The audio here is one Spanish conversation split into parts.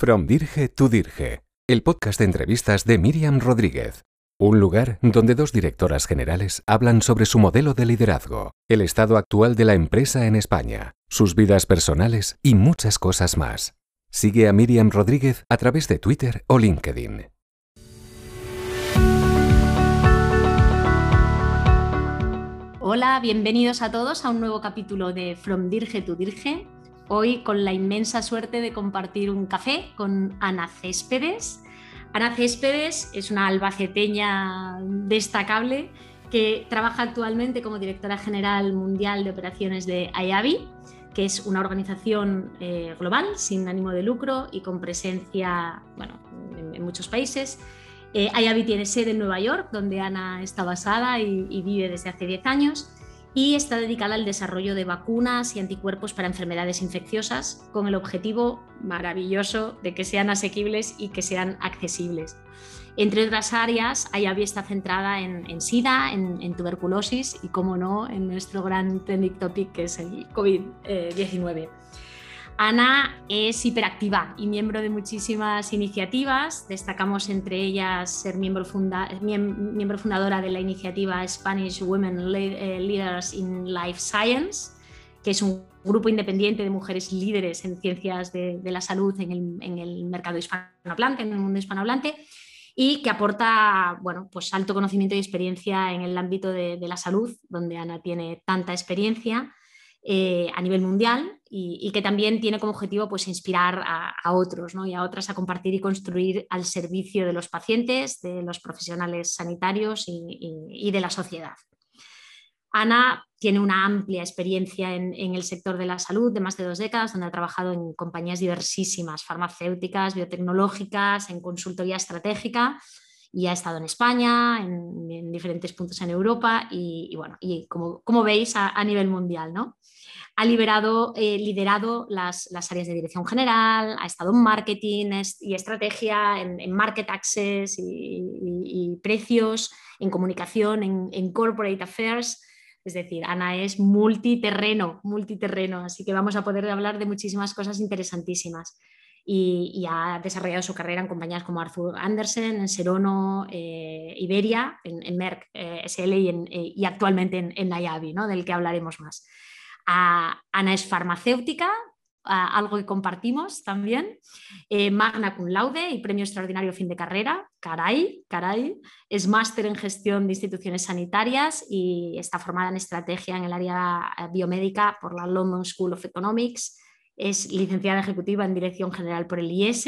From Dirge to Dirge, el podcast de entrevistas de Miriam Rodríguez. Un lugar donde dos directoras generales hablan sobre su modelo de liderazgo, el estado actual de la empresa en España, sus vidas personales y muchas cosas más. Sigue a Miriam Rodríguez a través de Twitter o LinkedIn. Hola, bienvenidos a todos a un nuevo capítulo de From Dirge to Dirge. Hoy con la inmensa suerte de compartir un café con Ana Céspedes. Ana Céspedes es una albaceteña destacable que trabaja actualmente como directora general mundial de operaciones de IAVI, que es una organización eh, global sin ánimo de lucro y con presencia bueno, en, muchos países eh, tiene sede en Nueva York, donde Ana está basada y, vive desde hace 10 años, y está dedicada al desarrollo de vacunas y anticuerpos para enfermedades infecciosas, con el objetivo maravilloso de que sean asequibles y que sean accesibles. Entre otras áreas, IAVI está centrada en, SIDA, en, tuberculosis y, como no, en nuestro gran trending topic que es el COVID-19. Ana es hiperactiva y miembro de muchísimas iniciativas. Destacamos entre ellas ser miembro, fundadora de la iniciativa Spanish Women eh, Leaders in Life Science, que es un grupo independiente de mujeres líderes en ciencias de, la salud en el, mercado hispanohablante, en el mundo hispanohablante, y que aporta bueno, pues alto conocimiento y experiencia en el ámbito de la salud, donde Ana tiene tanta experiencia eh, a nivel mundial y, que también tiene como objetivo pues, inspirar a, otros y a otras a compartir y construir al servicio de los pacientes, de los profesionales sanitarios y, de la sociedad. Ana tiene una amplia experiencia en, el sector de la salud de más de dos décadas, donde ha trabajado en compañías diversísimas, farmacéuticas, biotecnológicas, en consultoría estratégica y ha estado en España, en, diferentes puntos en Europa y, bueno, y como, como veis a, a, nivel mundial, ¿no? ha liberado, eh, liderado las, áreas de dirección general, ha estado en marketing y estrategia, en, market access y, precios, en comunicación, en, corporate affairs. Es decir, Ana es multiterreno, multiterreno, así que vamos a poder hablar de muchísimas cosas interesantísimas. Y, ha desarrollado su carrera en compañías como Arthur Andersen, en Serono, eh, Iberia, en, Merck eh, SL y, actualmente en, en ¿no? del que hablaremos más. Ana es farmacéutica, algo que compartimos también. Eh, magna cum laude y premio extraordinario fin de carrera. Caray, caray. Es máster en gestión de instituciones sanitarias y está formada en estrategia en el área eh, biomédica por la London School of Economics. Es licenciada ejecutiva en dirección general por el IS,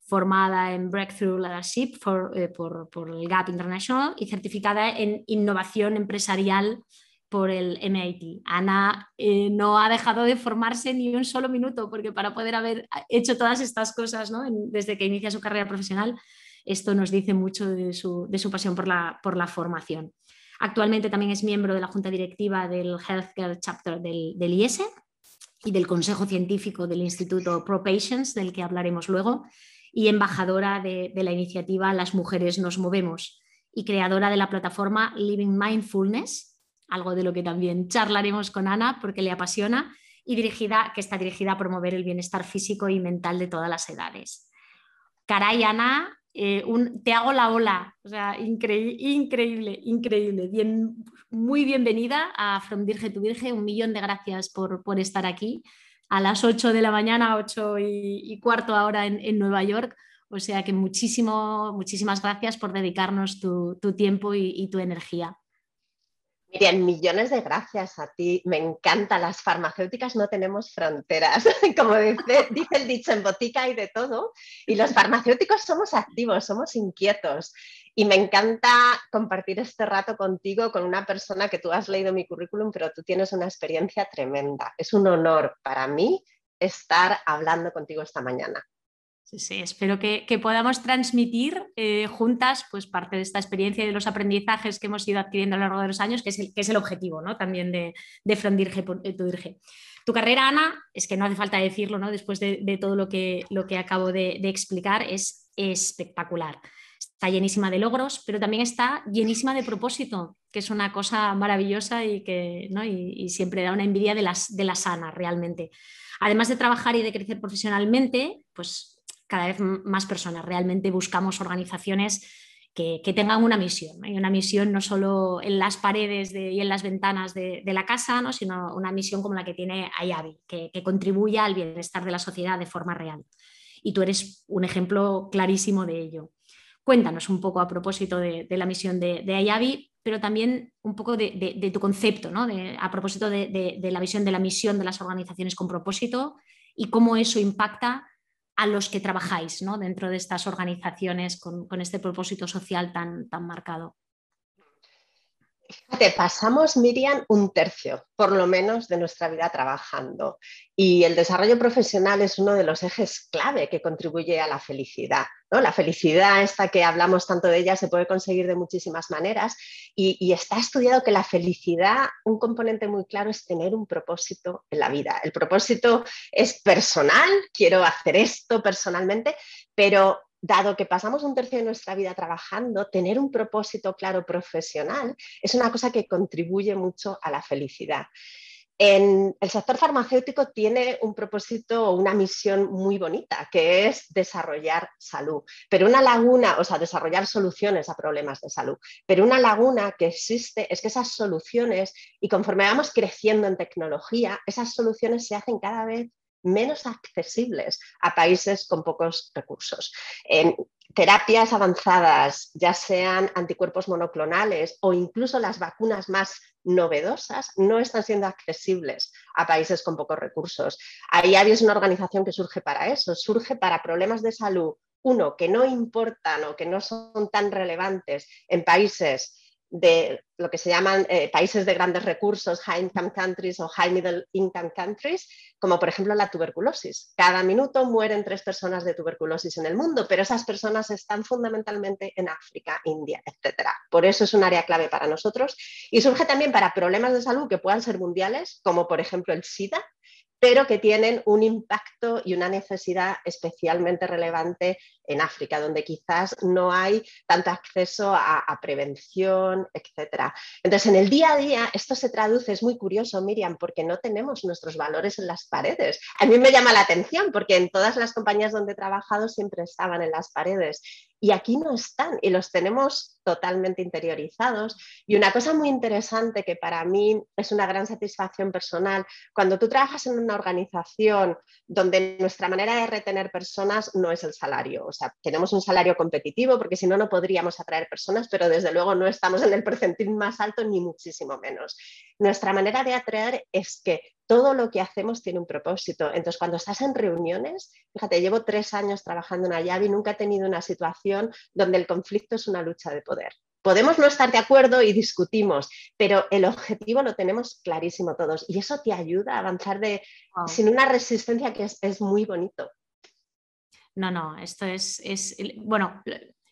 formada en Breakthrough Leadership eh, por, por el GAP International y certificada en innovación empresarial por el MIT. Ana eh, no ha dejado de formarse ni un solo minuto, porque para poder haber hecho todas estas cosas desde que inicia su carrera profesional, esto nos dice mucho de su, pasión por la, por la, formación. Actualmente también es miembro de la junta directiva del Healthcare Chapter del, del y del Consejo Científico del Instituto ProPatients, del que hablaremos luego, y embajadora de, de la iniciativa Las Mujeres Nos Movemos y creadora de la plataforma Living Mindfulness, algo de lo que también charlaremos con Ana porque le apasiona y dirigida, que está dirigida a promover el bienestar físico y mental de todas las edades. Caray, Ana, eh, te hago la ola, o sea, increíble, increíble. Bien, muy bienvenida a From Dirge to Dirge, un millón de gracias por, estar aquí a las 8 de la mañana, 8 y, cuarto ahora en, Nueva York. O sea que muchísimo, muchísimas gracias por dedicarnos tu, tiempo y tu energía. Miriam, millones de gracias a ti. Me encanta. Las farmacéuticas no tenemos fronteras. Como dice, el dicho, en botica hay de todo. Y los farmacéuticos somos activos, somos inquietos. Y me encanta compartir este rato contigo con una persona que tú has leído mi currículum, pero tú tienes una experiencia tremenda. Es un honor para mí estar hablando contigo esta mañana. Sí, espero que, podamos transmitir eh, juntas pues, parte de esta experiencia y de los aprendizajes que hemos ido adquiriendo a lo largo de los años, que es el, que es el objetivo ¿no? también de, de Frondirge, eh, Tu carrera, Ana, es que no hace falta decirlo, ¿no? después de, todo lo que, lo que acabo de, explicar, es espectacular. Está llenísima de logros, pero también está llenísima de propósito, que es una cosa maravillosa y que ¿no? y, siempre da una envidia de las, de la sana realmente. Además de trabajar y de crecer profesionalmente, pues cada vez más personas. Realmente buscamos organizaciones que, tengan una misión, y una misión no solo en las paredes y en las ventanas de, la casa, ¿no? sino una misión como la que tiene Ayavi, que, contribuya al bienestar de la sociedad de forma real. Y tú eres un ejemplo clarísimo de ello. Cuéntanos un poco a propósito de, la misión de, de, pero también un poco de, tu concepto, ¿no? a propósito de, la visión de la misión de las organizaciones con propósito y cómo eso impacta a los que trabajáis ¿no? dentro de estas organizaciones con, este propósito social tan, tan marcado. Fíjate, pasamos, Miriam, un tercio, por lo menos, de nuestra vida trabajando. Y el desarrollo profesional es uno de los ejes clave que contribuye a la felicidad. ¿no? La felicidad, esta que hablamos tanto de ella, se puede conseguir de muchísimas maneras. Y, y está estudiado que la felicidad, un componente muy claro es tener un propósito en la vida. El propósito es personal, quiero hacer esto personalmente, pero dado que pasamos un tercio de nuestra vida trabajando, tener un propósito claro profesional es una cosa que contribuye mucho a la felicidad. En el sector farmacéutico tiene un propósito o una misión muy bonita, que es desarrollar salud, pero una laguna, o sea, desarrollar soluciones a problemas de salud, pero una laguna que existe es que esas soluciones, y conforme vamos creciendo en tecnología, esas soluciones se hacen cada vez menos accesibles a países con pocos recursos. Terapias avanzadas, ya sean anticuerpos monoclonales o incluso las vacunas más novedosas, no están siendo accesibles a países con pocos recursos. IAVI es una organización que surge para eso, surge para problemas de salud, uno, que no importan o que no son tan relevantes en países de lo que se llaman eh, países de grandes recursos, high income countries o high middle income countries, como por ejemplo la tuberculosis. Cada minuto mueren tres personas de tuberculosis en el mundo, pero esas personas están fundamentalmente en África, India, etc. Por eso es un área clave para nosotros y surge también para problemas de salud que puedan ser mundiales, como por ejemplo el SIDA, pero que tienen un impacto y una necesidad especialmente relevante en África, donde quizás no hay tanto acceso a, prevención, etc. Entonces, en el día a día, esto se traduce, es muy curioso, Miriam, porque no tenemos nuestros valores en las paredes. A mí me llama la atención porque en todas las compañías donde he trabajado siempre estaban en las paredes y aquí no están y los tenemos totalmente interiorizados. Y una cosa muy interesante que para mí es una gran satisfacción personal, cuando tú trabajas en una organización donde nuestra manera de retener personas no es el salario, o sea, tenemos un salario competitivo porque si no, no podríamos atraer personas, pero desde luego no estamos en el percentil más alto ni muchísimo menos. Nuestra manera de atraer es que todo lo que hacemos tiene un propósito. Entonces, cuando estás en reuniones, fíjate, llevo tres años trabajando en Ayavi y nunca he tenido una situación donde el conflicto es una lucha de poder. Podemos no estar de acuerdo y discutimos, pero el objetivo lo tenemos clarísimo todos y eso te ayuda a avanzar de, sin una resistencia que es, muy bonito. No, no, esto es, es, bueno,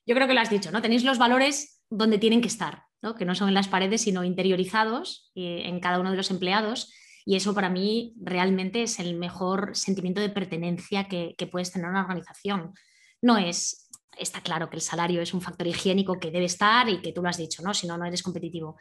yo creo que lo has dicho, ¿no? Tenéis los valores donde tienen que estar, ¿no? que no son en las paredes, sino interiorizados eh, en cada uno de los empleados y eso para mí realmente es el mejor sentimiento de pertenencia que, puedes tener en una organización. No es, está claro que el salario es un factor higiénico que debe estar y que tú lo has dicho, ¿no? si no, no eres competitivo.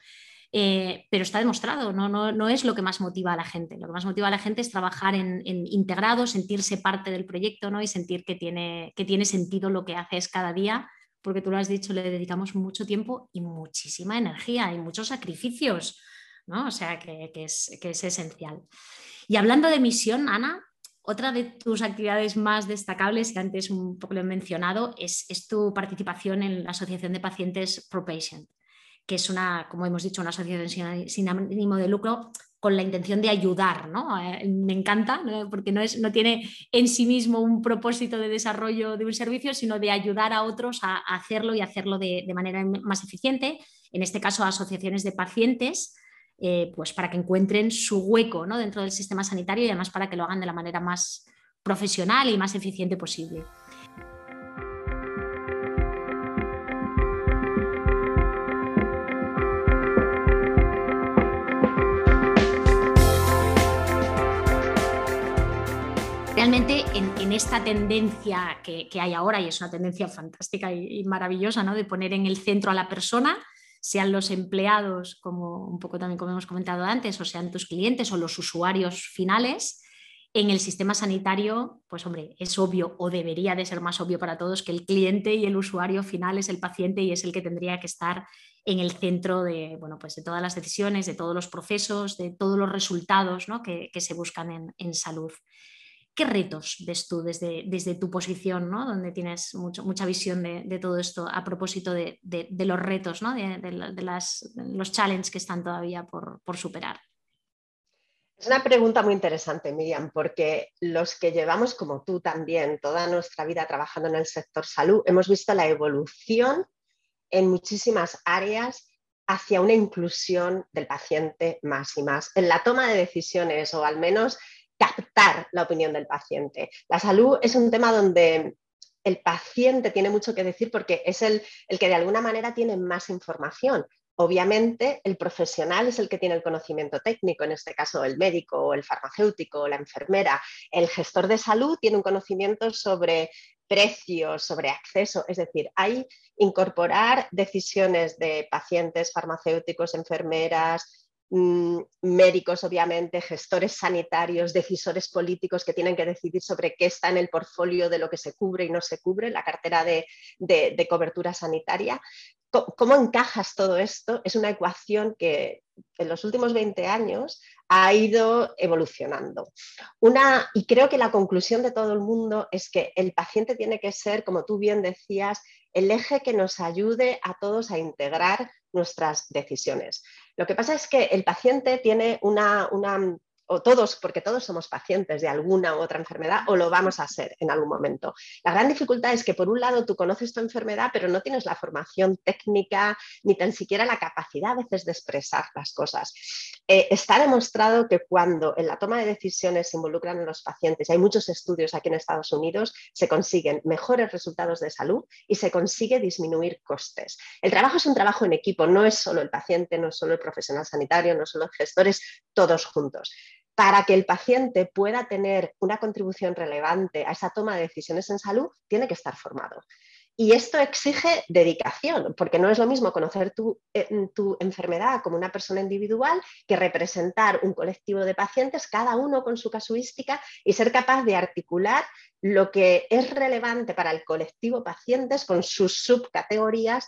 Eh, pero está demostrado, ¿no? No, es lo que más motiva a la gente. Lo que más motiva a la gente es trabajar en, integrado, sentirse parte del proyecto ¿no? y sentir que tiene, que tiene sentido lo que haces cada día, porque tú lo has dicho, le dedicamos mucho tiempo y muchísima energía y muchos sacrificios. O sea, que, es, esencial. Y hablando de misión, Ana, otra de tus actividades más destacables, que antes un poco lo he mencionado, es, tu participación en la Asociación de Pacientes ProPatient, que es una, como hemos dicho, una asociación sin ánimo de lucro con la intención de ayudar, ¿no? Eh, me encanta, porque no, es, no tiene en sí mismo un propósito de desarrollo de un servicio, sino de ayudar a otros a, hacerlo y hacerlo de, de, manera más eficiente, en este caso asociaciones de pacientes eh, pues para que encuentren su hueco ¿no? dentro del sistema sanitario y además para que lo hagan de la manera más profesional y más eficiente posible. realmente en, esta tendencia que, hay ahora, y es una tendencia fantástica y, y maravillosa, ¿no? de poner en el centro a la persona, sean los empleados, como un poco también como hemos comentado antes, o sean tus clientes o los usuarios finales. En el sistema sanitario, pues hombre, es obvio o debería de ser más obvio para todos que el cliente y el usuario final es el paciente y es el que tendría que estar en el centro de, bueno, pues de todas las decisiones, de todos los procesos, de todos los resultados que, se buscan en, salud. ¿Qué retos ves tú desde, desde tu posición, ¿no? donde tienes mucho, mucha visión de, todo esto a propósito de, los retos, ¿no? de, las, los challenges que están todavía por, por superar? Es una pregunta muy interesante, Miriam, porque los que llevamos, como tú también, toda nuestra vida trabajando en el sector salud, hemos visto la evolución en muchísimas áreas hacia una inclusión del paciente más y más en la toma de decisiones o al menos captar la opinión del paciente. La salud es un tema donde el paciente tiene mucho que decir porque es el, el que de alguna manera tiene más información. Obviamente, el profesional es el que tiene el conocimiento técnico, en este caso el médico el farmacéutico la enfermera. El gestor de salud tiene un conocimiento sobre precios, sobre acceso, es decir, hay incorporar decisiones de pacientes, farmacéuticos, enfermeras, médicos, obviamente, gestores sanitarios, decisores políticos que tienen que decidir sobre qué está en el portfolio de lo que se cubre y no se cubre, la cartera de, de cobertura sanitaria. ¿Cómo encajas todo esto? Es una ecuación que en los últimos 20 años ha ido evolucionando. Una, y creo que la conclusión de todo el mundo es que el paciente tiene que ser, como tú bien decías, el eje que nos ayude a todos a integrar nuestras decisiones. Lo que pasa es que el paciente tiene una, una o todos, porque todos somos pacientes de alguna u otra enfermedad o lo vamos a ser en algún momento. La gran dificultad es que por un lado tú conoces tu enfermedad, pero no tienes la formación técnica ni tan siquiera la capacidad a veces de expresar las cosas. Eh, está demostrado que cuando en la toma de decisiones se involucran a los pacientes, hay muchos estudios aquí en Estados Unidos, se consiguen mejores resultados de salud y se consigue disminuir costes. El trabajo es un trabajo en equipo, no es solo el paciente, no es solo el profesional sanitario, no son los gestores, todos juntos para que el paciente pueda tener una contribución relevante a esa toma de decisiones en salud, tiene que estar formado. Y esto exige dedicación, porque no es lo mismo conocer tu, eh, tu, enfermedad como una persona individual que representar un colectivo de pacientes, cada uno con su casuística, y ser capaz de articular lo que es relevante para el colectivo pacientes con sus subcategorías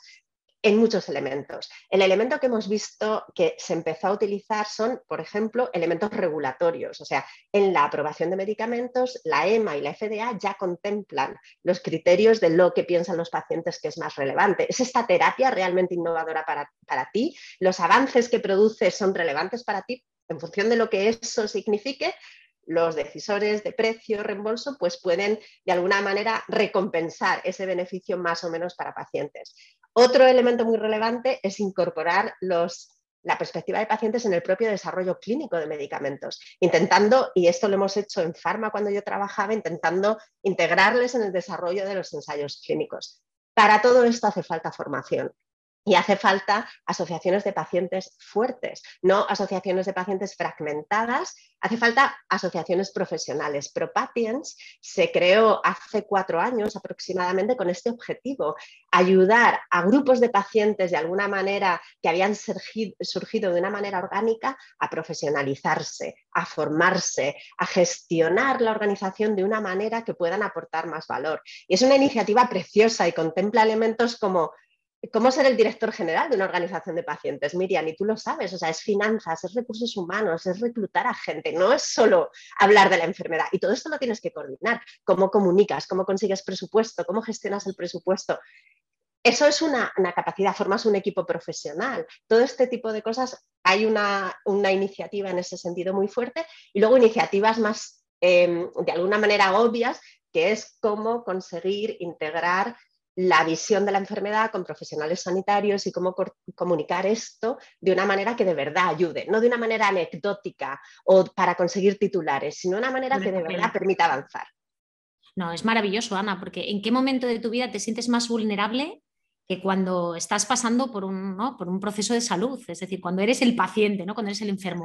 en muchos elementos. El elemento que hemos visto que se empezó a utilizar son, por ejemplo, elementos regulatorios. O sea, en la aprobación de medicamentos, la EMA y la FDA ya contemplan los criterios de lo que piensan los pacientes que es más relevante. ¿Es esta terapia realmente innovadora para, para ti? ¿Los avances que produce son relevantes para ti? En función de lo que eso signifique, los decisores de precio, reembolso, pues pueden de alguna manera recompensar ese beneficio más o menos para pacientes. Otro elemento muy relevante es incorporar la perspectiva de pacientes en el propio desarrollo clínico de medicamentos, intentando, y esto lo hemos hecho en Pharma cuando yo trabajaba, intentando integrarles en el desarrollo de los ensayos clínicos. Para todo esto hace falta formación. Y hace falta asociaciones de pacientes fuertes, no asociaciones de pacientes fragmentadas, hace falta asociaciones profesionales. ProPatients se creó hace cuatro años aproximadamente con este objetivo, ayudar a grupos de pacientes de alguna manera que habían surgido de una manera orgánica a profesionalizarse, a formarse, a gestionar la organización de una manera que puedan aportar más valor. Y es una iniciativa preciosa y contempla elementos como cómo ser el director general de una organización de pacientes, Miriam, y tú lo sabes, o sea, es finanzas, es recursos humanos, es reclutar a gente, no es solo hablar de la enfermedad. Y todo esto lo tienes que coordinar. ¿Cómo comunicas? ¿Cómo consigues presupuesto? ¿Cómo gestionas el presupuesto? Eso es una, capacidad, formas un equipo profesional. Todo este tipo de cosas, hay una, iniciativa en ese sentido muy fuerte y luego iniciativas más, em, de alguna manera, obvias, que es cómo conseguir integrar la visión de la enfermedad con profesionales sanitarios y cómo comunicar esto de una manera que de verdad ayude, no de una manera anecdótica o para conseguir titulares, sino de una manera que de verdad permita avanzar. No, es maravilloso, Ana, porque ¿en qué momento de tu vida te sientes más vulnerable que cuando estás pasando por un, por un proceso de salud? Es decir, cuando eres el paciente, ¿no? cuando eres el enfermo.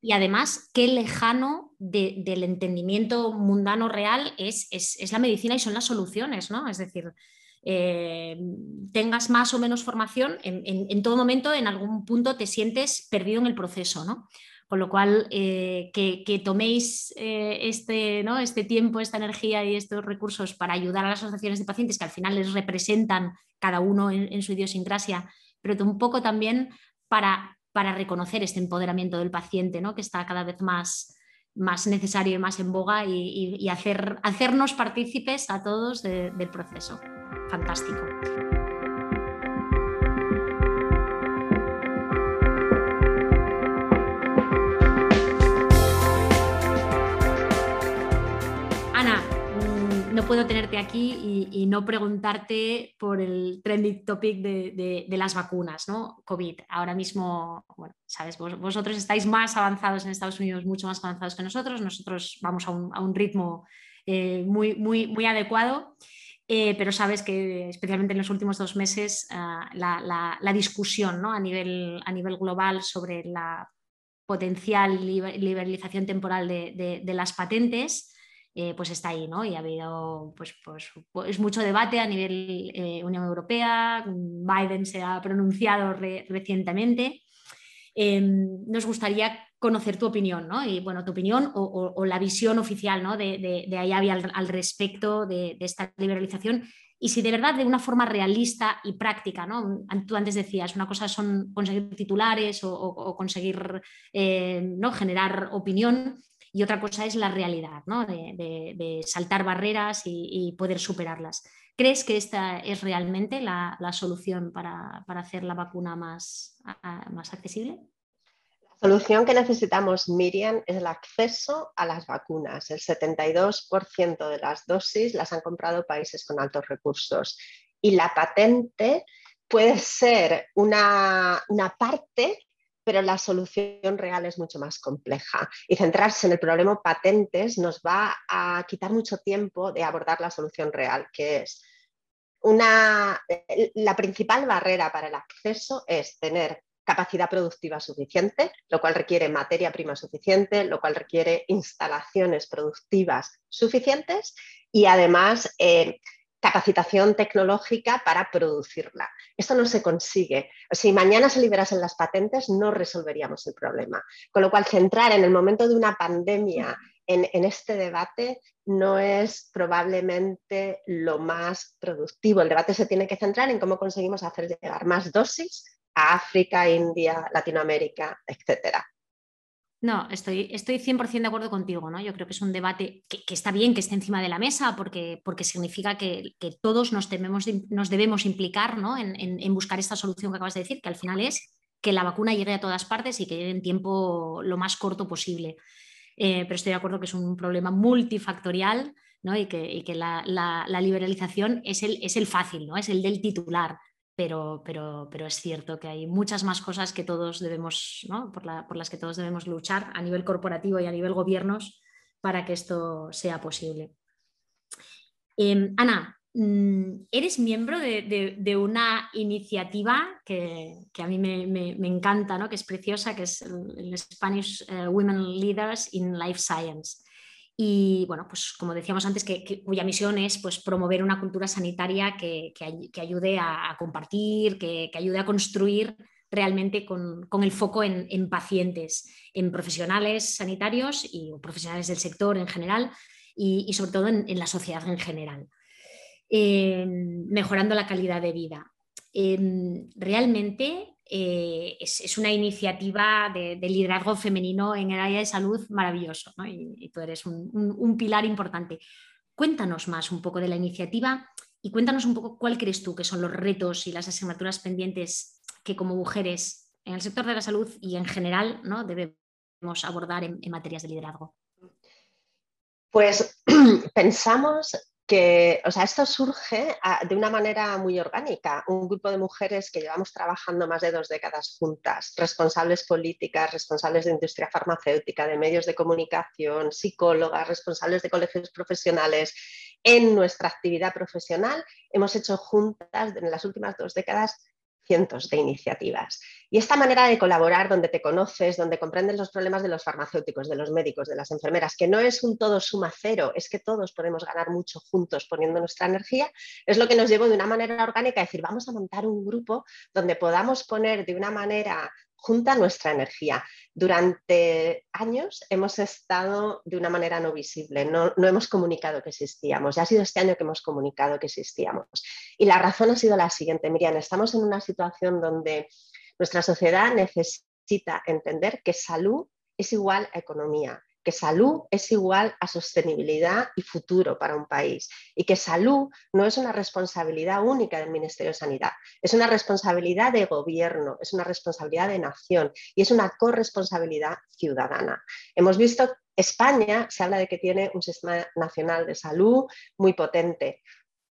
Y además, qué lejano del entendimiento mundano real es, es, es, la medicina y son las soluciones, ¿no? Es decir, eh, tengas más o menos formación, en, todo momento, en algún punto te sientes perdido en el proceso, ¿no? Con lo cual, eh, que, toméis eh, este, ¿no? este tiempo, esta energía y estos recursos para ayudar a las asociaciones de pacientes que al final les representan cada uno en, su idiosincrasia, pero un poco también para, para reconocer este empoderamiento del paciente, ¿no? que está cada vez más, más necesario y más en boga y, hacer, hacernos partícipes a todos del proceso. Fantástico. No puedo tenerte aquí y, no preguntarte por el trending topic de, las vacunas, ¿no? COVID. Ahora mismo, bueno, sabes, vosotros estáis más avanzados en Estados Unidos, mucho más avanzados que nosotros. Nosotros vamos a un, ritmo eh, muy, muy, muy adecuado. Eh, pero sabes que especialmente en los últimos dos meses ah, la, discusión ¿no? a, nivel, a nivel global sobre la potencial liberalización temporal de, de las patentes eh, pues está ahí, ¿no? Y ha habido pues, pues, pues mucho debate a nivel eh, Unión Europea, Biden se ha pronunciado recientemente. Em, nos gustaría conocer tu opinión, ¿no? Y bueno, tu opinión o, la visión oficial, ¿no? De, de, de al, respecto de, esta liberalización y si de verdad de una forma realista y práctica, ¿no? Tú antes decías, una cosa son conseguir titulares o, conseguir eh, ¿no? generar opinión y otra cosa es la realidad, ¿no? de, saltar barreras y, poder superarlas. ¿Crees que esta es realmente la, solución para, hacer la vacuna más, más accesible? La solución que necesitamos, Miriam, es el acceso a las vacunas. El 72% de las dosis las han comprado países con altos recursos y la patente puede ser una, una parte pero la solución real es mucho más compleja. Y centrarse en el problema patentes nos va a quitar mucho tiempo de abordar la solución real, que es una, la principal barrera para el acceso es tener capacidad productiva suficiente, lo cual requiere materia prima suficiente, lo cual requiere instalaciones productivas suficientes y además eh, capacitación tecnológica para producirla. Esto no se consigue. Si mañana se liberasen las patentes, no resolveríamos el problema. Con lo cual, centrar en el momento de una pandemia en, este debate no es probablemente lo más productivo. El debate se tiene que centrar en cómo conseguimos hacer llegar más dosis a África, India, Latinoamérica, etcétera. No, estoy, estoy 100% de acuerdo contigo, ¿no? Yo creo que es un debate que, está bien que esté encima de la mesa porque, porque significa que, todos nos, nos debemos implicar en, buscar esta solución que acabas de decir, que al final es que la vacuna llegue a todas partes y que llegue en tiempo lo más corto posible. Eh, pero estoy de acuerdo que es un problema multifactorial y que, la, liberalización es el, es el fácil, ¿no? es el del titular pero, pero, pero, es cierto que hay muchas más cosas que todos debemos, por, las que todos debemos luchar a nivel corporativo y a nivel gobiernos para que esto sea posible. Em, Ana, mm, eres miembro de, una iniciativa que, a mí me, encanta, que es preciosa, que es el, Spanish eh, Women Leaders in Life Science y bueno, pues como decíamos antes, que, cuya misión es pues, promover una cultura sanitaria que, ayude a, compartir, que, ayude a construir realmente con, el foco en, pacientes, en profesionales sanitarios y profesionales del sector en general y, sobre todo en, la sociedad en general, eh, mejorando la calidad de vida. Eh, realmente eh, es, una iniciativa de, liderazgo femenino en el área de salud maravilloso y, tú eres un, pilar importante. Cuéntanos más un poco de la iniciativa y cuéntanos un poco cuál crees tú que son los retos y las asignaturas pendientes que como mujeres en el sector de la salud y en general ¿no? debemos abordar en materias de liderazgo. Pues pensamos o sea, esto surge ah, de una manera muy orgánica. Un grupo de mujeres que llevamos trabajando más de dos décadas juntas, responsables políticas, responsables de industria farmacéutica, de medios de comunicación, psicólogas, responsables de colegios profesionales, en nuestra actividad profesional, hemos hecho juntas en las últimas dos décadas cientos de iniciativas. Y esta manera de colaborar donde te conoces, donde comprendes los problemas de los farmacéuticos, de los médicos, de las enfermeras, que no es un todo suma cero, es que todos podemos ganar mucho juntos poniendo nuestra energía, es lo que nos llevó de una manera orgánica a decir, vamos a montar un grupo donde podamos poner de una manera junta nuestra energía. Durante años hemos estado de una manera no visible, no, no hemos comunicado que existíamos. Ya ha sido este año que hemos comunicado que existíamos. Y la razón ha sido la siguiente, Miriam, estamos en una situación donde nuestra sociedad necesita entender que salud es igual a economía, que salud es igual a sostenibilidad y futuro para un país y que salud no es una responsabilidad única del Ministerio de Sanidad, es una responsabilidad de gobierno, es una responsabilidad de nación y es una corresponsabilidad ciudadana. Hemos visto España, se habla de que tiene un sistema nacional de salud muy potente.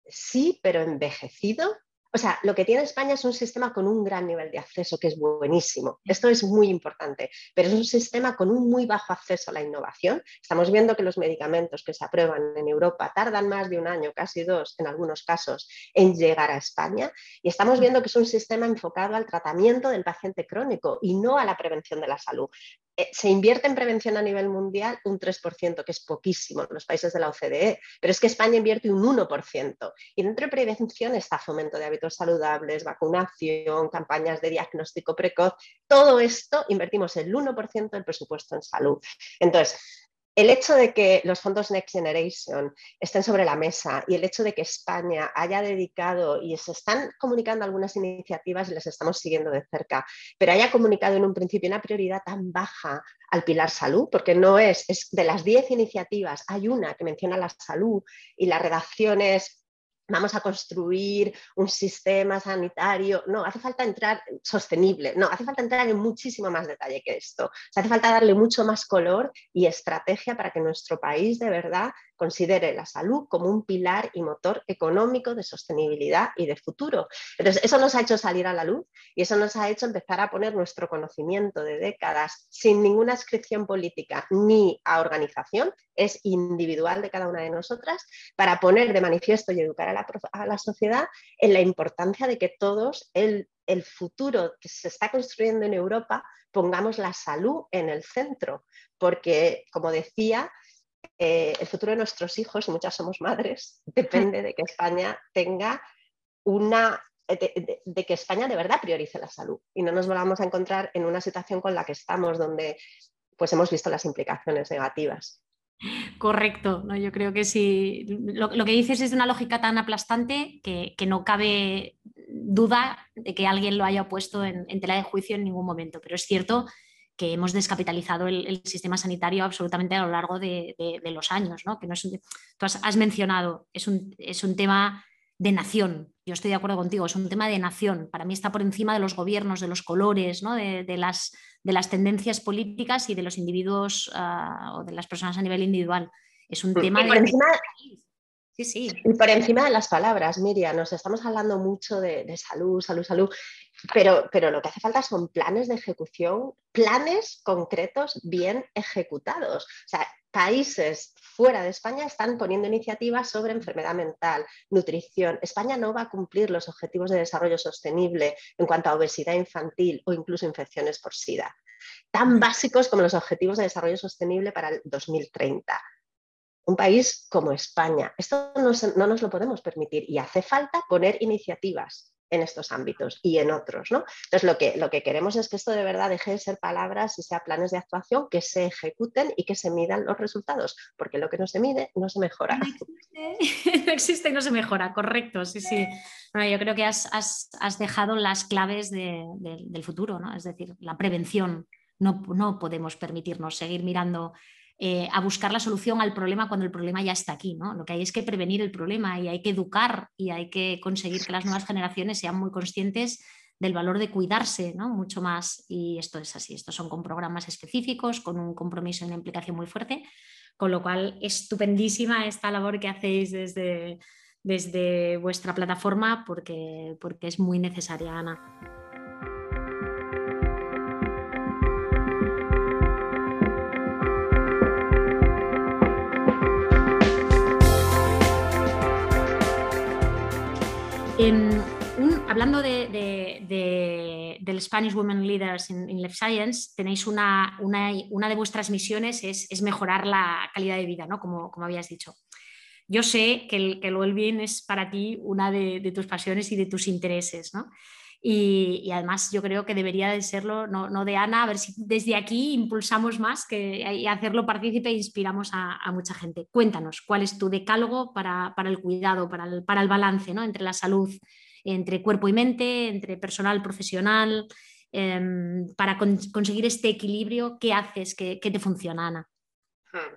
Sí, pero envejecido o sea, lo que tiene España es un sistema con un gran nivel de acceso, que es buenísimo. Esto es muy importante, pero es un sistema con un muy bajo acceso a la innovación. Estamos viendo que los medicamentos que se aprueban en Europa tardan más de un año, casi dos en algunos casos, en llegar a España. Y estamos viendo que es un sistema enfocado al tratamiento del paciente crónico y no a la prevención de la salud. Eh, se invierte en prevención a nivel mundial un 3%, que es poquísimo en los países de la OCDE, pero es que España invierte un 1%. Y dentro de prevención está fomento de hábitos saludables, vacunación, campañas de diagnóstico precoz. Todo esto invertimos el 1% del presupuesto en salud. Entonces, el hecho de que los fondos Next Generation estén sobre la mesa y el hecho de que España haya dedicado y se están comunicando algunas iniciativas y las estamos siguiendo de cerca, pero haya comunicado en un principio una prioridad tan baja al pilar salud, porque no es, es de las 10 iniciativas, hay una que menciona la salud y la redacción es vamos a construir un sistema sanitario. No, hace falta entrar sostenible, no, hace falta entrar en muchísimo más detalle que esto. hace falta darle mucho más color y estrategia para que nuestro país de verdad considere la salud como un pilar y motor económico de sostenibilidad y de futuro. Entonces, eso nos ha hecho salir a la luz y eso nos ha hecho empezar a poner nuestro conocimiento de décadas sin ninguna inscripción política ni a organización, es individual de cada una de nosotras, para poner de manifiesto y educar a la, sociedad en la importancia de que todos el, el futuro que se está construyendo en Europa pongamos la salud en el centro, porque, como decía, el futuro de nuestros hijos, muchas somos madres, depende de que España tenga una de, que España de verdad priorice la salud y no nos volvamos a encontrar en una situación con la que estamos donde pues hemos visto las implicaciones negativas. Correcto, ¿no? yo creo que sí. Lo, que dices es de una lógica tan aplastante que, no cabe duda de que alguien lo haya puesto en, tela de juicio en ningún momento, pero es cierto que hemos descapitalizado el, sistema sanitario absolutamente a lo largo de, los años, ¿no? Que no es tú has, mencionado, es un, es un, tema de nación. Yo estoy de acuerdo contigo, es un tema de nación. Para mí está por encima de los gobiernos, de los colores, ¿no? de, las, de las tendencias políticas y de los individuos uh, o de las personas a nivel individual. Es un tema de... Sí, sí. Y por encima de las palabras, Miriam, nos estamos hablando mucho de, de salud, salud, salud. Pero, pero lo que hace falta son planes de ejecución, planes concretos bien ejecutados. O sea, países fuera de España están poniendo iniciativas sobre enfermedad mental, nutrición. España no va a cumplir los objetivos de desarrollo sostenible en cuanto a obesidad infantil o incluso infecciones por SIDA, tan básicos como los objetivos de desarrollo sostenible para el 2030 un país como España. Esto no, no, nos lo podemos permitir y hace falta poner iniciativas en estos ámbitos y en otros. ¿no? Entonces, lo que, lo que queremos es que esto de verdad deje de ser palabras y sea planes de actuación que se ejecuten y que se midan los resultados, porque lo que no se mide no se mejora. No existe, y no se mejora, correcto, sí, sí. yo creo que has, dejado las claves del futuro, ¿no? es decir, la prevención. No, no podemos permitirnos seguir mirando eh, a buscar la solución al problema cuando el problema ya está aquí. ¿no? Lo que hay es que prevenir el problema y hay que educar y hay que conseguir que las nuevas generaciones sean muy conscientes del valor de cuidarse ¿no? mucho más. Y esto es así, estos son con programas específicos, con un compromiso y una implicación muy fuerte, con lo cual estupendísima esta labor que hacéis desde, desde vuestra plataforma porque, porque es muy necesaria, Ana. Hablando de, del Spanish Women Leaders in, Life Science, tenéis una, de vuestras misiones es, mejorar la calidad de vida, ¿no? como, como habías dicho. Yo sé que el, que el well-being es para ti una de, tus pasiones y de tus intereses. ¿no? Y, además yo creo que debería de serlo, no, de Ana, a ver si desde aquí impulsamos más que, y hacerlo partícipe e inspiramos a, mucha gente. Cuéntanos, ¿cuál es tu decálogo para, el cuidado, para el, para el balance ¿no? entre la salud, entre cuerpo y mente, entre personal, profesional, em, para conseguir este equilibrio? ¿Qué haces? ¿Qué, qué te funciona, Ana? Hmm.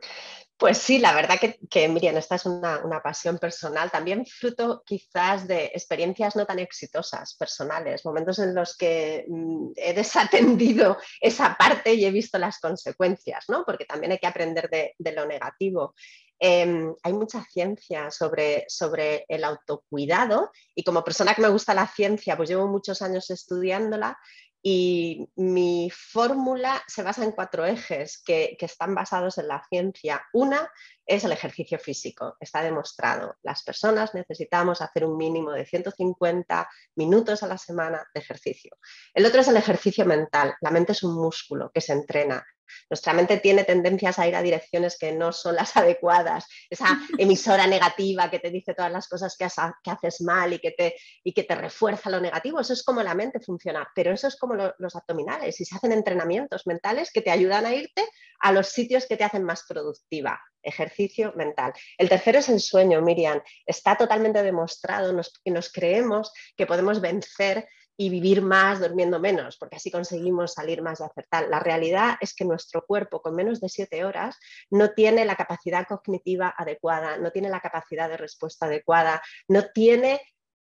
Pues sí, la verdad que, Miriam, esta es una, pasión personal, también fruto quizás de experiencias no tan exitosas personales, momentos en los que mm, he desatendido esa parte y he visto las consecuencias, ¿no? porque también hay que aprender de, lo negativo. Em, hay mucha ciencia sobre, sobre el autocuidado y como persona que me gusta la ciencia, pues llevo muchos años estudiándola y mi fórmula se basa en cuatro ejes que, están basados en la ciencia. Una es el ejercicio físico, está demostrado. Las personas necesitamos hacer un mínimo de 150 minutos a la semana de ejercicio. El otro es el ejercicio mental. La mente es un músculo que se entrena nuestra mente tiene tendencias a ir a direcciones que no son las adecuadas. Esa emisora negativa que te dice todas las cosas que, haces mal y que, te, y refuerza lo negativo. Eso es como la mente funciona. Pero eso es como los abdominales y se hacen entrenamientos mentales que te ayudan a irte a los sitios que te hacen más productiva ejercicio mental. El tercero es el sueño, Miriam. Está totalmente demostrado que nos creemos que podemos vencer y vivir más durmiendo menos, porque así conseguimos salir más de acertar. La realidad es que nuestro cuerpo con menos de siete horas no tiene la capacidad cognitiva adecuada, no tiene la capacidad de respuesta adecuada, no tiene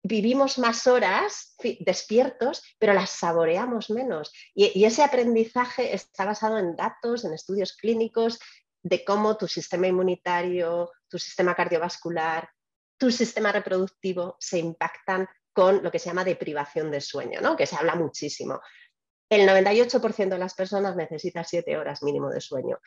vivimos más horas despiertos, pero las saboreamos menos. Y, y, ese aprendizaje está basado en datos, en estudios clínicos de cómo tu sistema inmunitario, tu sistema cardiovascular, tu sistema reproductivo se impactan con lo que se llama deprivación de sueño, ¿no? que se habla muchísimo. El 98% de las personas necesita 7 horas mínimo de sueño.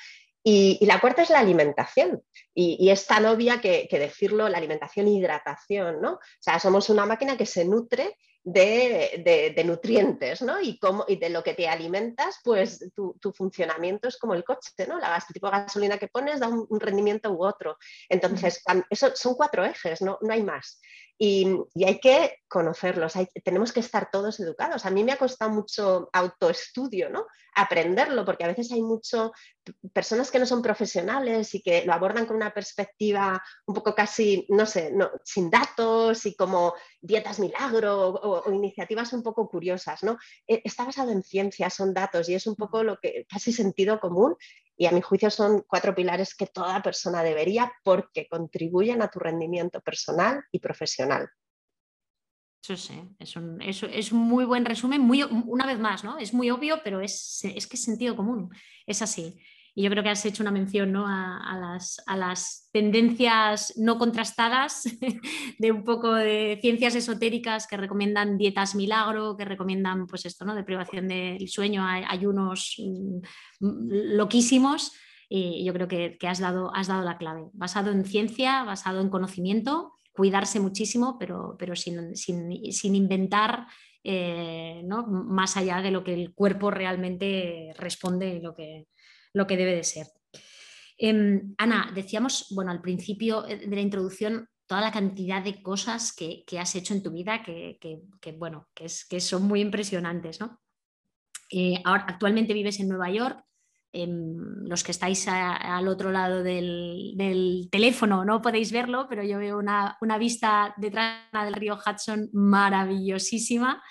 Y, la cuarta es la alimentación. Y, es tan obvia que, que, decirlo, la alimentación e hidratación, ¿no? O sea, somos una máquina que se nutre de, nutrientes, ¿no? Y, cómo, y de lo que te alimentas, pues tu, funcionamiento es como el coche, ¿no? La tipo de gasolina que pones da un, rendimiento u otro. Entonces, eso son cuatro ejes, no, no hay más. Y, hay que conocerlos, tenemos que estar todos educados. A mí me ha costado mucho autoestudio, ¿no? Aprenderlo, porque a veces hay mucho personas que no son profesionales y que lo abordan con una perspectiva un poco casi, no sé, sin datos y como dietas milagro o, iniciativas un poco curiosas, ¿no? E, está basado en ciencia, son datos y es un poco lo que casi sentido común y a mi juicio son cuatro pilares que toda persona debería porque contribuyen a tu rendimiento personal y profesional. Eso sí, es un, es un muy buen resumen, muy, una vez más, ¿no? Es muy obvio, pero es, es que es sentido común, es así. Y yo creo que has hecho una mención a, las, tendencias no contrastadas de un poco de ciencias esotéricas que recomiendan dietas milagro, que recomiendan pues esto, ¿no? de privación del sueño, ayunos mm, loquísimos. Y yo creo que, has, dado, has dado la clave. Basado en ciencia, basado en conocimiento, cuidarse muchísimo, pero, pero sin, inventar eh, ¿no? más allá de lo que el cuerpo realmente responde y lo que, lo que debe de ser. Em, Ana, decíamos, bueno, al principio de la introducción, toda la cantidad de cosas que, has hecho en tu vida que, bueno, que, es, que, son muy impresionantes, ¿no? Eh, ahora, actualmente vives en Nueva York. Em, los que estáis al otro lado del, teléfono no podéis verlo, pero yo veo una, una vista detrás del río Hudson maravillosísima.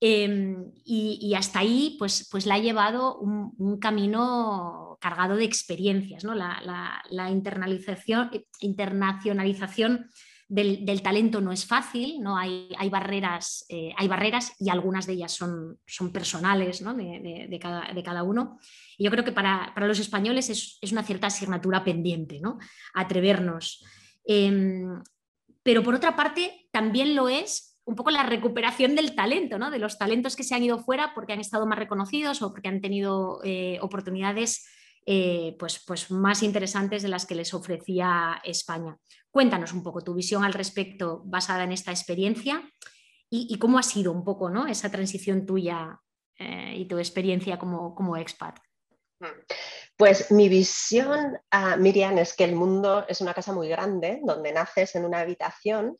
Em, y, hasta ahí pues, pues la ha llevado un, camino cargado de experiencias, ¿no? la, internalización, internacionalización del, talento no es fácil, ¿no? hay, hay barreras, eh, hay barreras y algunas de ellas son, son personales de, cada, uno. Y yo creo que para, los españoles es, una cierta asignatura pendiente, ¿no? atrevernos. Em, pero por otra parte, también lo es un poco la recuperación del talento, ¿no? de los talentos que se han ido fuera porque han estado más reconocidos o porque han tenido eh, oportunidades eh, pues, pues más interesantes de las que les ofrecía España. Cuéntanos un poco tu visión al respecto basada en esta experiencia y, cómo ha sido un poco ¿no? esa transición tuya eh, y tu experiencia como, como expat. Pues mi visión, uh, Miriam, es que el mundo es una casa muy grande donde naces en una habitación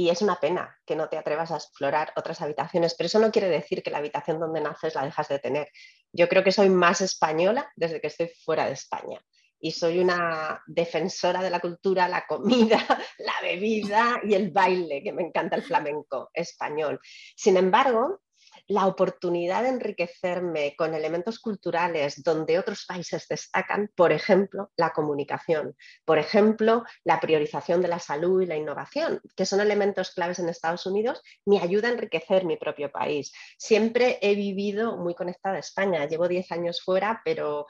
y es una pena que no te atrevas a explorar otras habitaciones, pero eso no quiere decir que la habitación donde naces la dejas de tener. Yo creo que soy más española desde que estoy fuera de España y soy una defensora de la cultura, la comida, la bebida y el baile, que me encanta el flamenco español. Sin embargo, la oportunidad de enriquecerme con elementos culturales donde otros países destacan, por ejemplo, la comunicación, por ejemplo, la priorización de la salud y la innovación, que son elementos claves en Estados Unidos, me ayuda a enriquecer mi propio país. Siempre he vivido muy conectada a España, llevo 10 años fuera, pero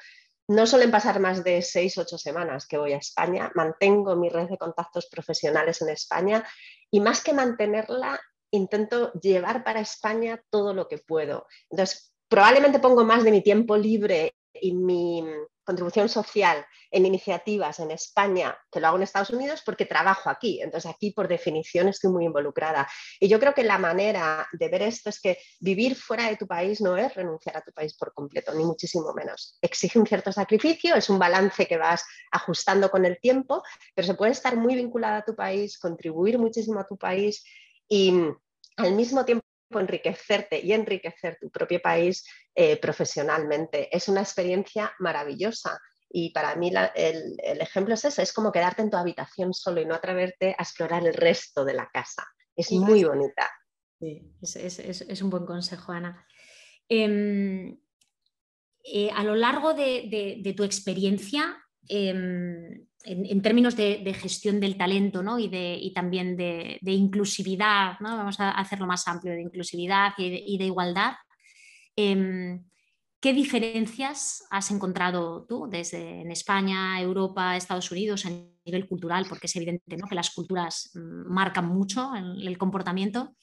no suelen pasar más de 6, 8 semanas que voy a España, mantengo mi red de contactos profesionales en España y más que mantenerla, intento llevar para España todo lo que puedo. Entonces, probablemente pongo más de mi tiempo libre y mi contribución social en iniciativas en España que lo hago en Estados Unidos porque trabajo aquí. Entonces aquí por definición estoy muy involucrada. Y yo creo que la manera de ver esto es que vivir fuera de tu país no es renunciar a tu país por completo, ni muchísimo menos. Exige un cierto sacrificio, es un balance que vas ajustando con el tiempo, pero se puede estar muy vinculada a tu país, contribuir muchísimo a tu país y al mismo tiempo enriquecerte y enriquecer tu propio país eh, profesionalmente. Es una experiencia maravillosa. Y para mí el, ejemplo es ese, es como quedarte en tu habitación solo y no atreverte a explorar el resto de la casa. Es muy bonita. Sí, es, un buen consejo, Ana. Em, eh, a lo largo de, tu experiencia, em, en, términos de, gestión del talento ¿no? y, de, también de, inclusividad, ¿no? vamos a hacerlo más amplio, de inclusividad y de, igualdad, em, ¿qué diferencias has encontrado tú desde en España, Europa, Estados Unidos a nivel cultural? Porque es evidente ¿no? que las culturas mm, marcan mucho el, comportamiento.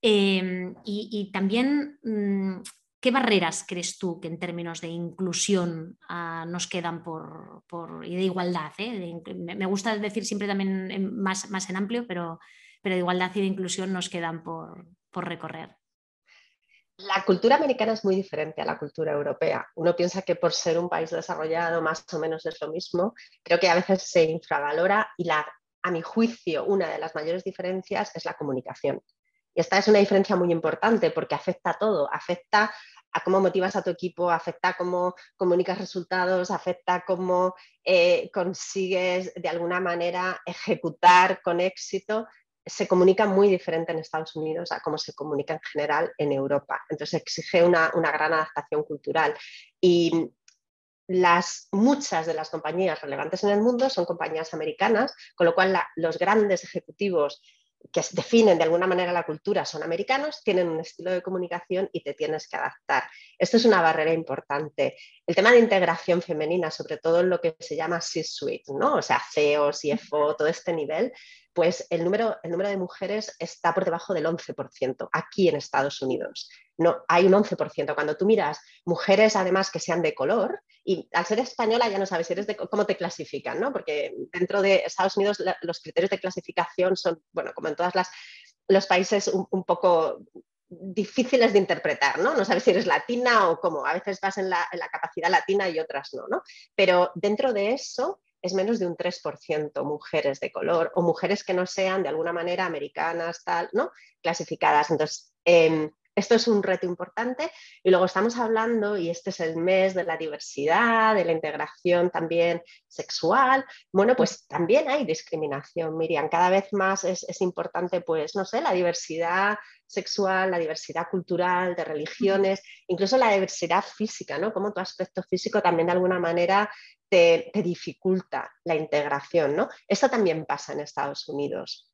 Em, y, también mm, ¿Qué barreras crees tú que en términos de inclusión ah, nos quedan por, y de igualdad? Eh? me gusta decir siempre también más, más, en amplio, pero, pero de igualdad y de inclusión nos quedan por, por recorrer. La cultura americana es muy diferente a la cultura europea. Uno piensa que por ser un país desarrollado más o menos es lo mismo. Creo que a veces se infravalora y la, a mi juicio una de las mayores diferencias es la comunicación. Y esta es una diferencia muy importante porque afecta a todo, afecta a cómo motivas a tu equipo, afecta a cómo comunicas resultados, afecta a cómo eh, consigues de alguna manera ejecutar con éxito. Se comunica muy diferente en Estados Unidos a cómo se comunica en general en Europa. Entonces exige una, gran adaptación cultural. Y las, muchas de las compañías relevantes en el mundo son compañías americanas, con lo cual los grandes ejecutivos que definen de alguna manera la cultura son americanos, tienen un estilo de comunicación y te tienes que adaptar. Esto es una barrera importante. El tema de integración femenina, sobre todo en lo que se llama C-suite, ¿no? o sea, CEO, CFO, todo este nivel, pues el número, el número de mujeres está por debajo del 11% aquí en Estados Unidos. No, hay un 11%. Cuando tú miras mujeres además que sean de color, y al ser española ya no sabes eres de, cómo te clasifican, ¿no? porque dentro de Estados Unidos los criterios de clasificación son, bueno, como en todos los países, un, poco difíciles de interpretar, ¿no? No sabes si eres latina o cómo. A veces vas en la, en la capacidad latina y otras no, ¿no? Pero dentro de eso es menos de un 3% mujeres de color o mujeres que no sean de alguna manera americanas, tal, ¿no? Clasificadas. Entonces, em, esto es un reto importante y luego estamos hablando, y este es el mes de la diversidad, de la integración también sexual. Bueno, pues también hay discriminación, Miriam. Cada vez más es, importante, pues, no sé, la diversidad sexual, la diversidad cultural, de religiones, incluso la diversidad física, ¿no? Como tu aspecto físico también de alguna manera te, dificulta la integración, ¿no? Esto también pasa en Estados Unidos.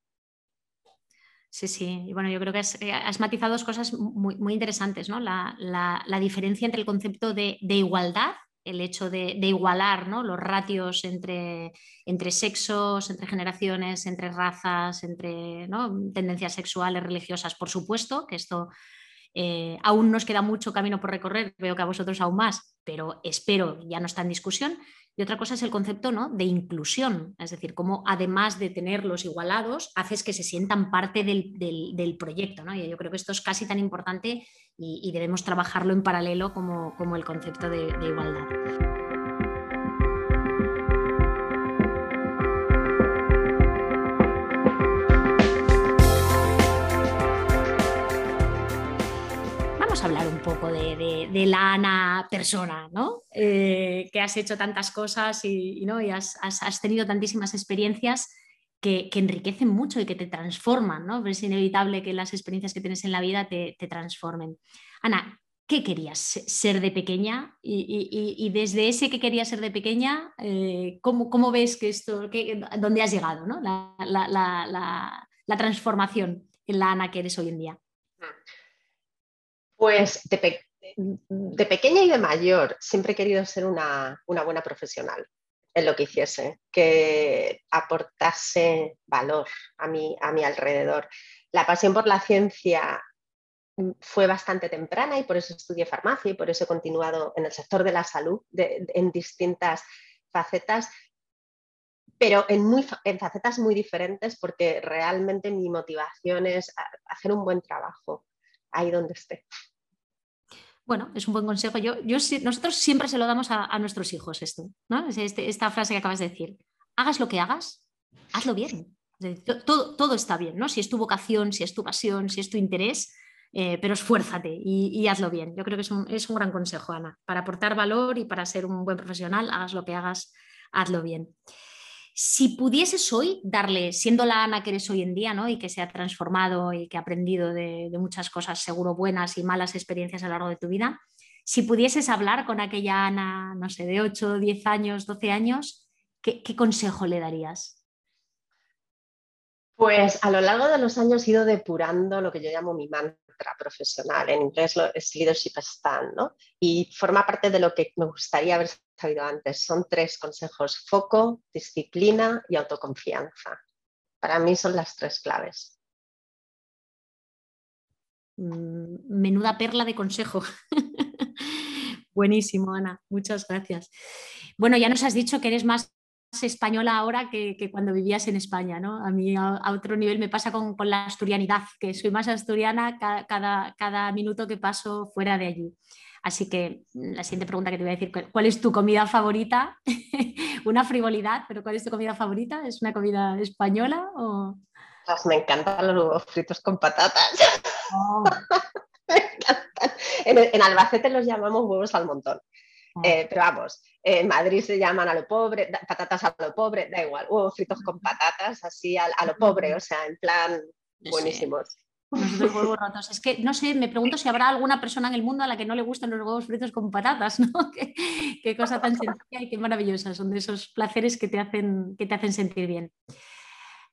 Sí, sí. Y bueno, yo creo que eh, has, matizado dos cosas muy, muy interesantes, ¿no? La, diferencia entre el concepto de, igualdad, el hecho de, igualar ¿no? los ratios entre, entre, sexos, entre generaciones, entre razas, entre tendencias sexuales, religiosas, por supuesto, que esto eh, aún nos queda mucho camino por recorrer, veo que a vosotros aún más, pero espero ya no está en discusión. Y otra cosa es el concepto ¿no? de inclusión, es decir, cómo además de tenerlos igualados, haces que se sientan parte del, proyecto. ¿no? Y yo creo que esto es casi tan importante y, debemos trabajarlo en paralelo como, como el concepto de igualdad. Hablar un poco de, la Ana persona, ¿no? Eh, que has hecho tantas cosas y, ¿no? y has, tenido tantísimas experiencias que, enriquecen mucho y que te transforman, ¿no? es inevitable que las experiencias que tienes en la vida te, transformen. Ana, ¿qué querías ser de pequeña? Y, desde ese que querías ser de pequeña, eh, ¿cómo, ves que esto, dónde has llegado, ¿no? la, la transformación en la Ana que eres hoy en día? Pues de, pequeña y de mayor siempre he querido ser una, buena profesional en lo que hiciese, que aportase valor a mi, alrededor. La pasión por la ciencia fue bastante temprana y por eso estudié farmacia y por eso he continuado en el sector de la salud en distintas facetas, pero en facetas muy diferentes porque realmente mi motivación es hacer un buen trabajo ahí donde esté. Bueno, es un buen consejo. Yo, nosotros siempre se lo damos a, nuestros hijos esto, ¿no? Este, esta frase que acabas de decir. Hagas lo que hagas, hazlo bien. Todo, todo está bien, ¿no? Si es tu vocación, si es tu pasión, si es tu interés, eh, pero esfuérzate y, hazlo bien. Yo creo que es un, gran consejo, Ana. Para aportar valor y para ser un buen profesional, hagas lo que hagas, hazlo bien. Si pudieses hoy darle, siendo la Ana que eres hoy en día, ¿no? y que se ha transformado y que ha aprendido de, muchas cosas, seguro buenas y malas experiencias a lo largo de tu vida, si pudieses hablar con aquella Ana, no sé, de 8, 10 años, 12 años, ¿qué, consejo le darías? Pues a lo largo de los años he ido depurando lo que yo llamo mi mantra profesional. En inglés es leadership stand. Y forma parte de lo que me gustaría haber sabido antes. Son tres consejos, foco, disciplina y autoconfianza. Para mí son las tres claves. Mm, menuda perla de consejo. Buenísimo, Ana. Muchas gracias. Bueno, ya nos has dicho que eres más española ahora que, cuando vivías en España, ¿no? A mí a, otro nivel me pasa con, la asturianidad, que soy más asturiana cada, cada minuto que paso fuera de allí. Así que la siguiente pregunta que te voy a decir, ¿cuál es tu comida favorita? una frivolidad, pero ¿cuál es tu comida favorita? ¿Es una comida española o...? Pues me encantan los huevos fritos con patatas. Oh. me encantan. En, Albacete los llamamos huevos al montón. Oh. Eh, pero vamos, en Madrid se llaman a lo pobre, patatas a lo pobre, da igual, huevos fritos con patatas, así a, lo pobre, o sea, en plan buenísimos. Nosotros huevos rotos. Es que no sé, me pregunto si habrá alguna persona en el mundo a la que no le gustan los huevos fritos con patatas, ¿no? qué, cosa tan sencilla y qué maravillosa. Son de esos placeres que te hacen, que te hacen sentir bien.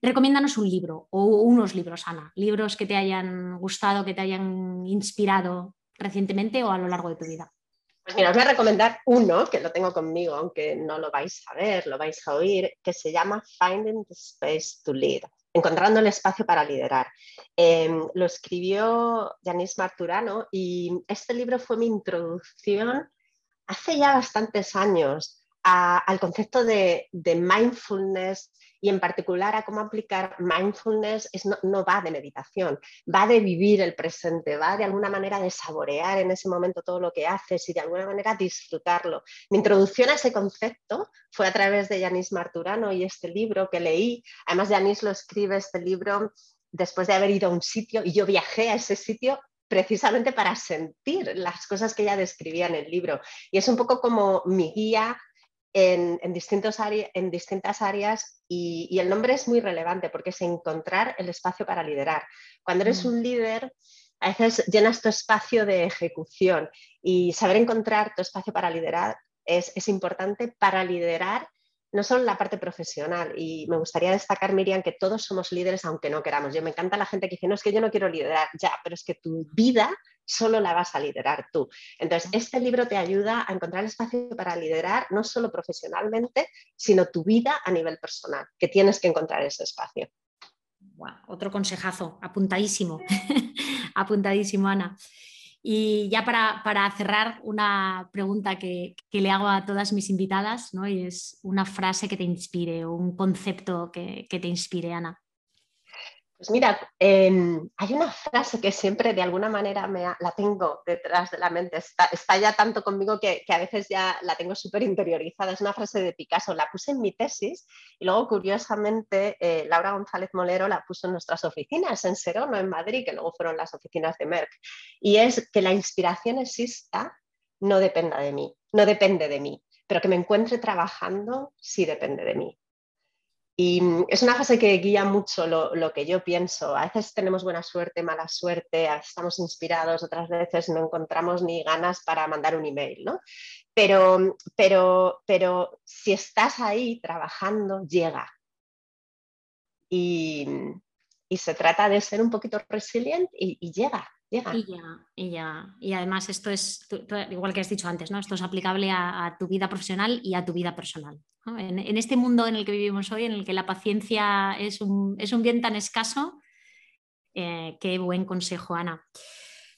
Recomiéndanos un libro o unos libros, Ana. Libros que te hayan gustado, que te hayan inspirado recientemente o a lo largo de tu vida. Pues mira, os voy a recomendar uno que lo tengo conmigo, aunque no lo vais a ver, lo vais a oír, que se llama Finding the Space to Lead Encontrando el espacio para liderar. Em, lo escribió Janice Marturano y este libro fue mi introducción hace ya bastantes años al concepto de, mindfulness y en particular a cómo aplicar mindfulness no, va de meditación, va de vivir el presente, va de alguna manera de saborear en ese momento todo lo que haces y de alguna manera disfrutarlo. Mi introducción a ese concepto fue a través de Yanis Marturano y este libro que leí. Además, Yanis lo escribe este libro después de haber ido a un sitio y yo viajé a ese sitio precisamente para sentir las cosas que ella describía en el libro. Y es un poco como mi guía en, distintos en distintas áreas y, el nombre es muy relevante porque es encontrar el espacio para liderar. Cuando eres mm. un líder, a veces llenas tu espacio de ejecución y saber encontrar tu espacio para liderar es, es importante para liderar no solo la parte profesional. Y me gustaría destacar, Miriam, que todos somos líderes aunque no queramos. Yo me encanta la gente que dice, no, es que yo no quiero liderar, ya, pero es que tu vida solo la vas a liderar tú. Entonces, este libro te ayuda a encontrar espacio para liderar no solo profesionalmente, sino tu vida a nivel personal, que tienes que encontrar ese espacio. otro consejazo, apuntadísimo, apuntadísimo, Ana. Y ya para, cerrar, una pregunta que, le hago a todas mis invitadas, ¿no? Y es una frase que te inspire o un concepto que, que te inspire, Ana. Pues mira, em, hay una frase que siempre de alguna manera me la tengo detrás de la mente, está, ya tanto conmigo que, a veces ya la tengo súper interiorizada. Es una frase de Picasso, la puse en mi tesis y luego curiosamente eh, Laura González Molero la puso en nuestras oficinas, en Serón en Madrid, que luego fueron las oficinas de Merck. Y es que la inspiración exista, no dependa de mí, no depende de mí, pero que me encuentre trabajando sí depende de mí. Y mm, es una fase que guía mucho lo, que yo pienso. A veces tenemos buena suerte, mala suerte, estamos inspirados, otras veces no encontramos ni ganas para mandar un email, ¿no? Pero, pero, pero si estás ahí trabajando, llega. Y, se trata de ser un poquito resiliente y llega. Y ya, y ya. Y además esto es, igual que has dicho antes, ¿no? Esto es aplicable a, tu vida profesional y a tu vida personal. En, este mundo en el que vivimos hoy, en el que la paciencia es un, bien tan escaso, eh, qué buen consejo, Ana.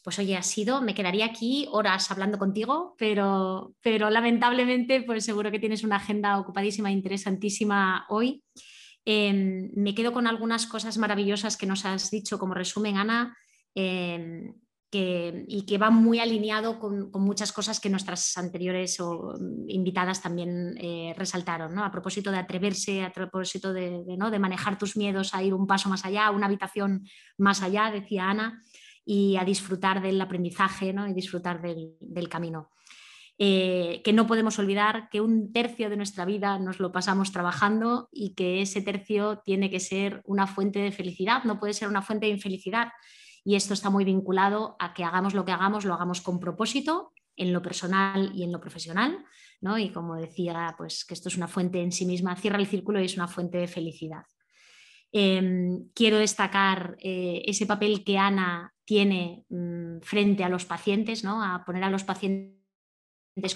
Pues oye, ha sido, me quedaría aquí horas hablando contigo, pero, pero lamentablemente pues seguro que tienes una agenda ocupadísima, interesantísima hoy. Em, me quedo con algunas cosas maravillosas que nos has dicho como resumen, Ana. Em, y que va muy alineado con, muchas cosas que nuestras anteriores mm, invitadas también eh, resaltaron, a propósito de atreverse, a propósito de, ¿no? de, manejar tus miedos a ir un paso más allá, una habitación más allá, decía Ana, y a disfrutar del aprendizaje ¿no? y disfrutar del, camino. Eh, que no podemos olvidar que un tercio de nuestra vida nos lo pasamos trabajando y que ese tercio tiene que ser una fuente de felicidad, no puede ser una fuente de infelicidad y esto está muy vinculado a que hagamos lo que hagamos, lo hagamos con propósito en lo personal y en lo profesional, ¿no? Y como decía, pues que esto es una fuente en sí misma, cierra el círculo y es una fuente de felicidad. Em, quiero destacar eh, ese papel que Ana tiene mm, frente a los pacientes, ¿no? a poner a los pacientes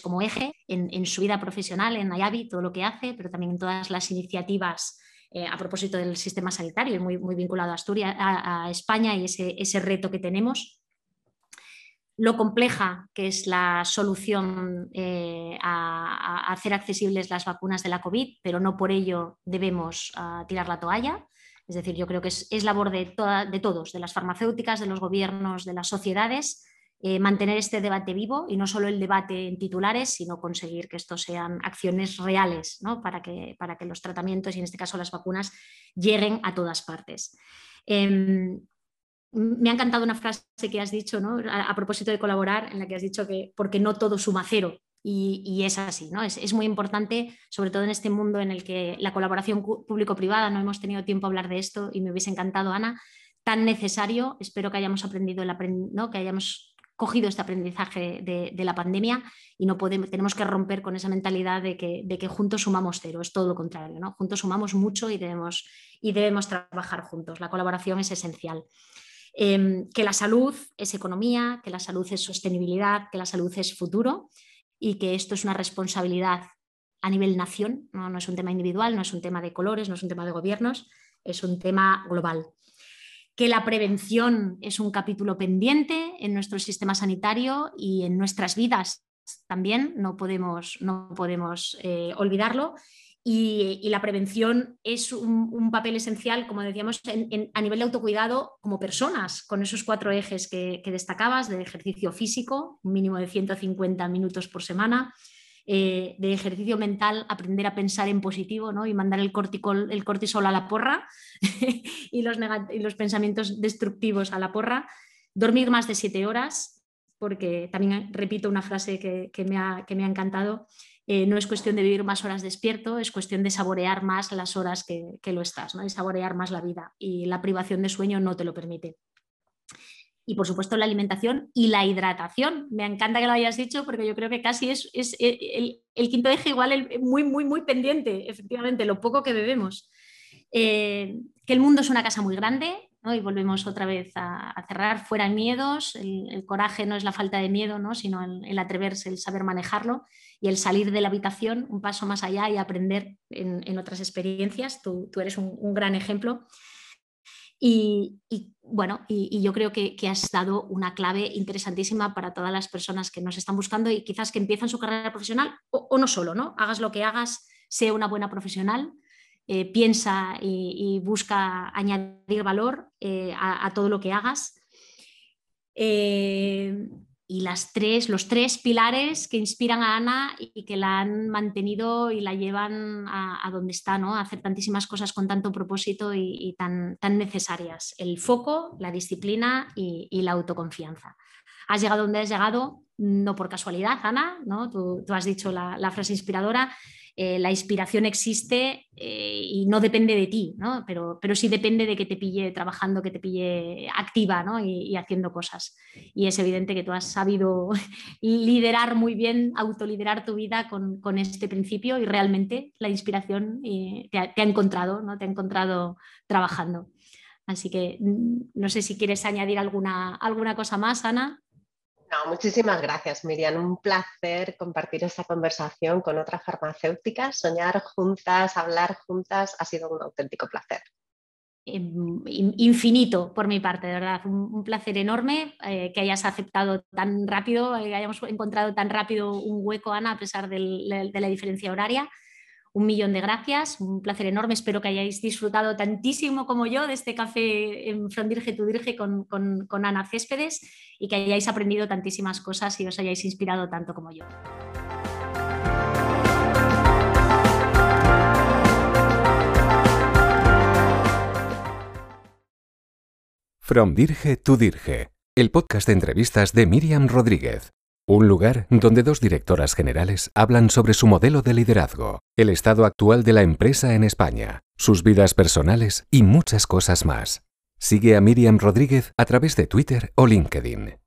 como eje en, en, su vida profesional, en Ayabi, todo lo que hace, pero también en todas las iniciativas eh, a propósito del sistema sanitario, muy, vinculado a, Asturias, a, España y ese, reto que tenemos lo compleja que es la solución eh, a, hacer accesibles las vacunas de la COVID, pero no por ello debemos ah, tirar la toalla. Es decir, yo creo que es, labor de, todos, de las farmacéuticas, de los gobiernos, de las sociedades, eh, mantener este debate vivo y no solo el debate en titulares, sino conseguir que esto sean acciones reales para, que, para que los tratamientos y en este caso las vacunas lleguen a todas partes. Em, me ha encantado una frase que has dicho a, propósito de colaborar, en la que has dicho que porque no todo suma cero. Y, es así, ¿no? Es, es, muy importante, sobre todo en este mundo en el que la colaboración público-privada, no hemos tenido tiempo a hablar de esto y me hubiese encantado, Ana, tan necesario, espero que hayamos aprendido, el ¿no? que hayamos cogido este aprendizaje de, la pandemia y no tenemos que romper con esa mentalidad de que, juntos sumamos cero, es todo lo contrario, ¿no? juntos sumamos mucho y debemos, trabajar juntos, la colaboración es esencial. Em, que la salud es economía, que la salud es sostenibilidad, que la salud es futuro y que esto es una responsabilidad a nivel nación, no es un tema individual, no es un tema de colores, no es un tema de gobiernos, es un tema global que la prevención es un capítulo pendiente en nuestro sistema sanitario y en nuestras vidas también, no podemos, no podemos eh, olvidarlo. Y, la prevención es un, papel esencial, como decíamos, a nivel de autocuidado como personas, con esos cuatro ejes que, que destacabas de ejercicio físico, un mínimo de 150 minutos por semana, eh, de ejercicio mental, aprender a pensar en positivo ¿no? y mandar el, el cortisol a la porra y, los y los pensamientos destructivos a la porra, dormir más de siete horas, porque también repito una frase que, me, ha, que me, ha, encantado, eh, no es cuestión de vivir más horas despierto, es cuestión de saborear más las horas que, que lo estás, ¿no? y saborear más la vida, y la privación de sueño no te lo permite y por supuesto la alimentación y la hidratación. Me encanta que lo hayas dicho porque yo creo que casi es, es eh, el, quinto eje igual muy, muy, muy pendiente, efectivamente, lo poco que bebemos. Eh, que el mundo es una casa muy grande ¿no? y volvemos otra vez a, cerrar fuera miedos, el, coraje no es la falta de miedo, ¿no? sino el, atreverse, el saber manejarlo y el salir de la habitación un paso más allá y aprender en, otras experiencias. Tú, tú eres un gran ejemplo. Y, bueno, y, yo creo que, has dado una clave interesantísima para todas las personas que nos están buscando y quizás que empiezan su carrera profesional o, no solo, ¿no? Hagas lo que hagas, sea una buena profesional, eh, piensa y, busca añadir valor eh, a, todo lo que hagas. Eh, y las tres, los tres pilares que inspiran a Ana y que la han mantenido y la llevan a, donde está, ¿no? a hacer tantísimas cosas con tanto propósito y, tan, tan, necesarias. El foco, la disciplina y, la autoconfianza. Has llegado donde has llegado, no por casualidad, Ana, ¿no? tú, has dicho la, la frase inspiradora, eh, la inspiración existe eh, y no depende de ti, ¿no? pero, pero sí depende de que te pille trabajando, que te pille activa y, haciendo cosas. Y es evidente que tú has sabido liderar muy bien, autoliderar tu vida con, con este principio y realmente la inspiración eh, te, ha, encontrado, ¿no? te ha encontrado trabajando. Así que mm, no sé si quieres añadir alguna, alguna cosa más, Ana muchísimas gracias, Miriam. Un placer compartir esta conversación con otra farmacéutica. Soñar juntas, hablar juntas, ha sido un auténtico placer. Em, infinito por mi parte, de verdad. Un, placer enorme eh, que hayas aceptado tan rápido, eh, que hayamos encontrado tan rápido un hueco, Ana, a pesar de la diferencia horaria un millón de gracias, un placer enorme. Espero que hayáis disfrutado tantísimo como yo de este café en Frondirge tu Dirge con, con, Ana Céspedes y que hayáis aprendido tantísimas cosas y os hayáis inspirado tanto como yo. From Dirge to Dirge, el podcast de entrevistas de Miriam Rodríguez. Un lugar donde dos directoras generales hablan sobre su modelo de liderazgo, el estado actual de la empresa en España, sus vidas personales y muchas cosas más. Sigue a Miriam Rodríguez a través de Twitter o LinkedIn.